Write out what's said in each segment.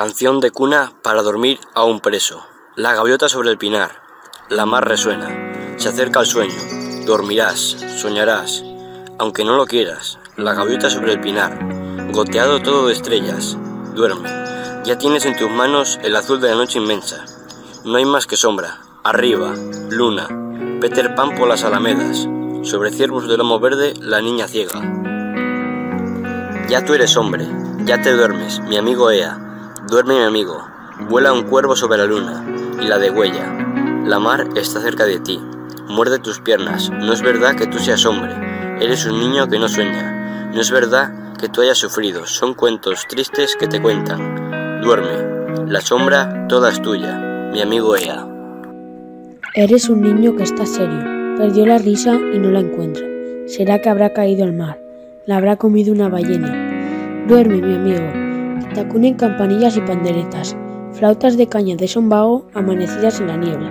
Canción de cuna para dormir a un preso. La gaviota sobre el pinar. La mar resuena. Se acerca el sueño. Dormirás, soñarás. Aunque no lo quieras. La gaviota sobre el pinar. Goteado todo de estrellas. Duerme. Ya tienes en tus manos el azul de la noche inmensa. No hay más que sombra. Arriba, luna. Peter Pan por las alamedas. Sobre ciervos de lomo verde, la niña ciega. Ya tú eres hombre. Ya te duermes, mi amigo Ea. Duerme mi amigo, vuela un cuervo sobre la luna y la degüella. La mar está cerca de ti, muerde tus piernas. No es verdad que tú seas hombre, eres un niño que no sueña. No es verdad que tú hayas sufrido, son cuentos tristes que te cuentan. Duerme, la sombra toda es tuya, mi amigo Ea. Eres un niño que está serio, perdió la risa y no la encuentra. Será que habrá caído al mar, la habrá comido una ballena. Duerme, mi amigo, te acunen campanillas y panderetas, flautas de caña de sombago amanecidas en la niebla.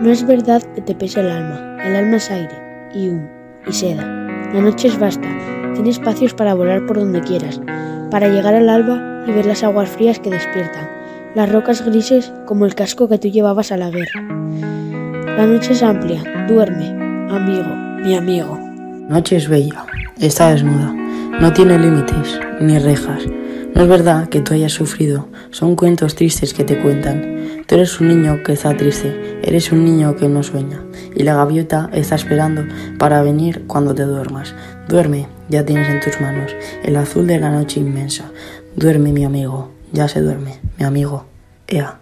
No es verdad que te pese el alma, el alma es aire, y humo, y seda. La noche es vasta, tiene espacios para volar por donde quieras, para llegar al alba y ver las aguas frías que despiertan, las rocas grises como el casco que tú llevabas a la guerra. La noche es amplia, duerme, amigo, mi amigo. Noche es bella, está desnuda, no tiene límites ni rejas. No es verdad que tú hayas sufrido, son cuentos tristes que te cuentan. Tú eres un niño que está triste, eres un niño que no sueña, y la gaviota está esperando para venir cuando te duermas. Duerme, ya tienes en tus manos el azul de la noche inmensa. Duerme, mi amigo, ya se duerme, mi amigo. Ea.